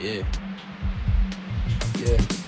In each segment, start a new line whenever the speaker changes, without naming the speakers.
Yeah. Yeah.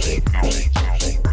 Techno. Techno.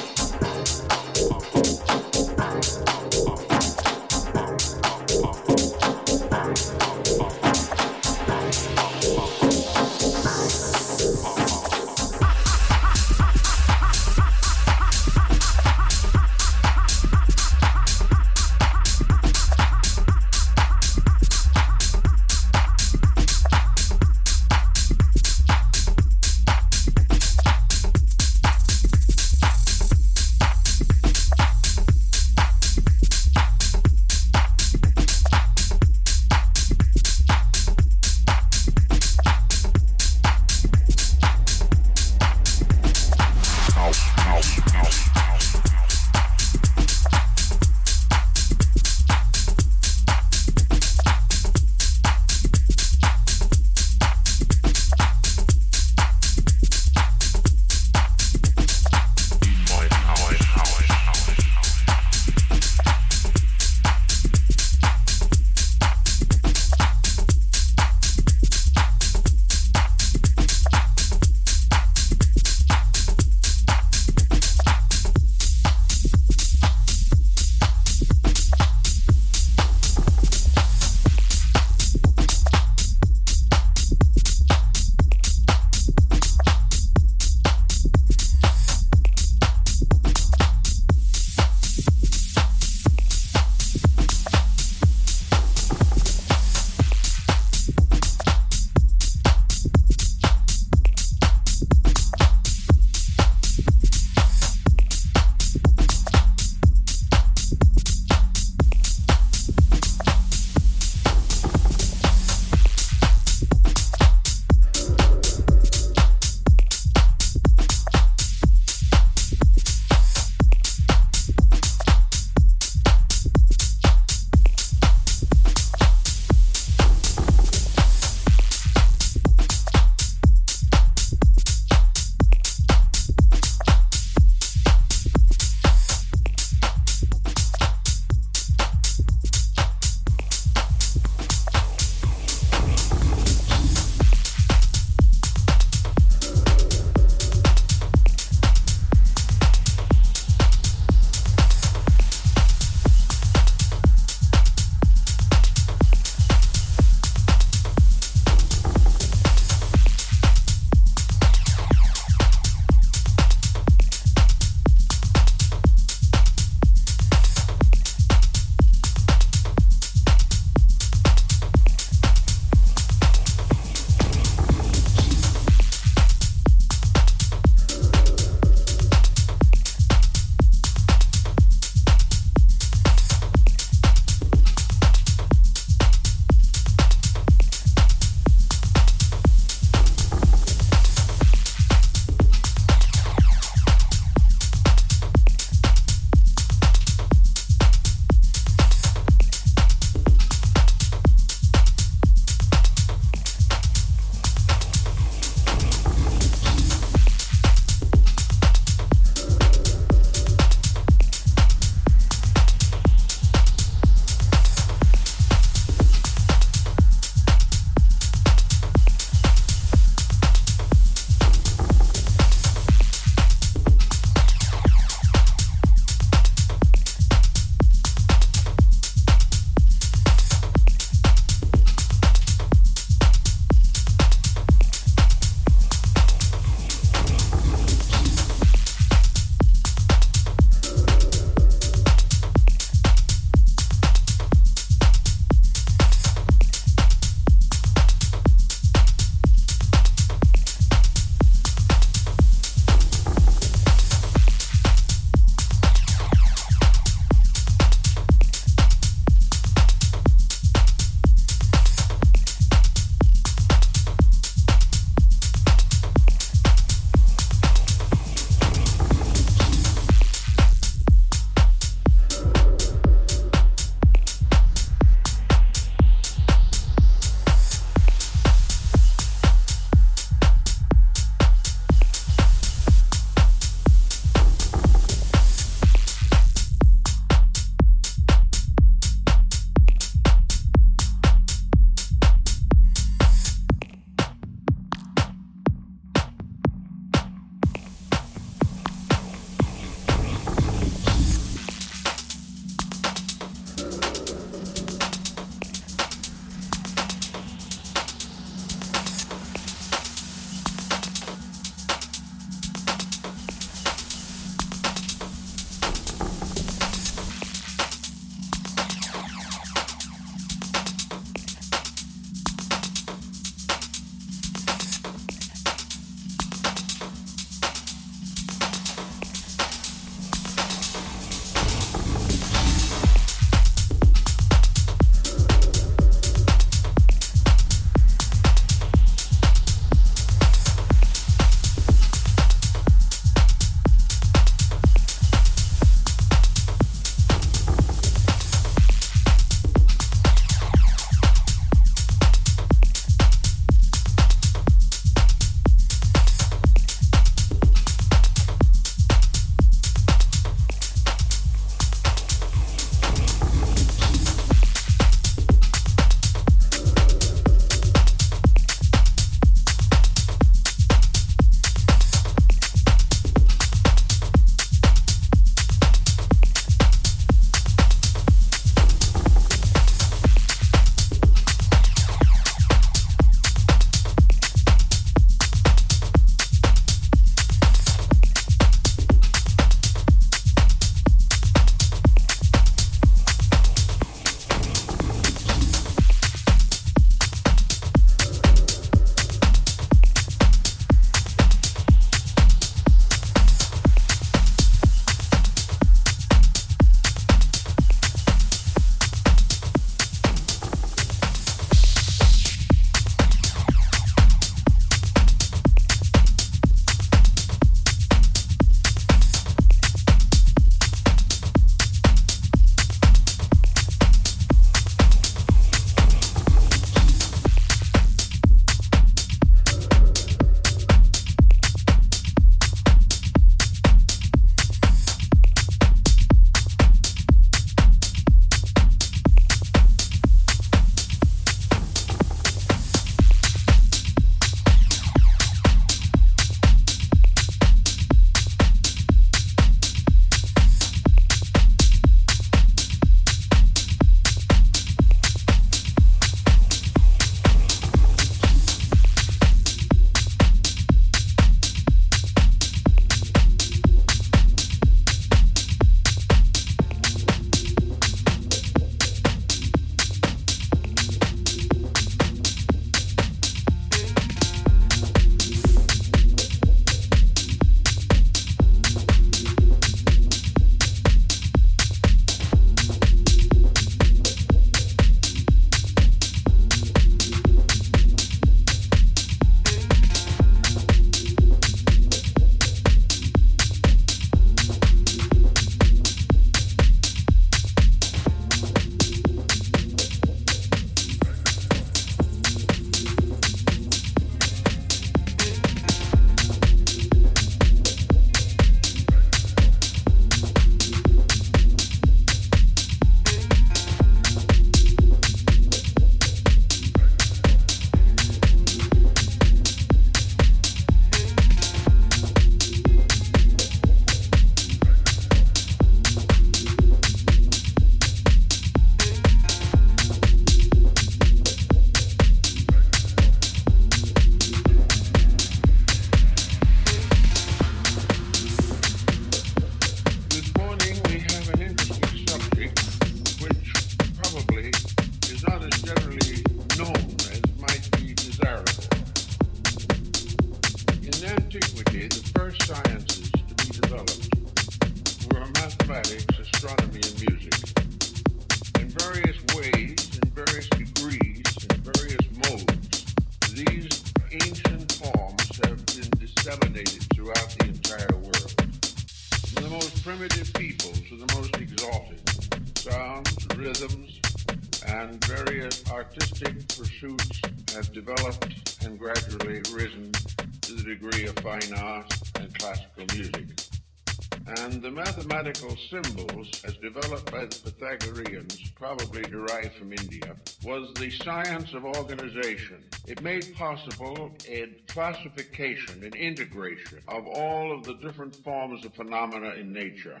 probably derived from India, was the science of organization. It made possible a classification an integration of all of the different forms of phenomena in nature.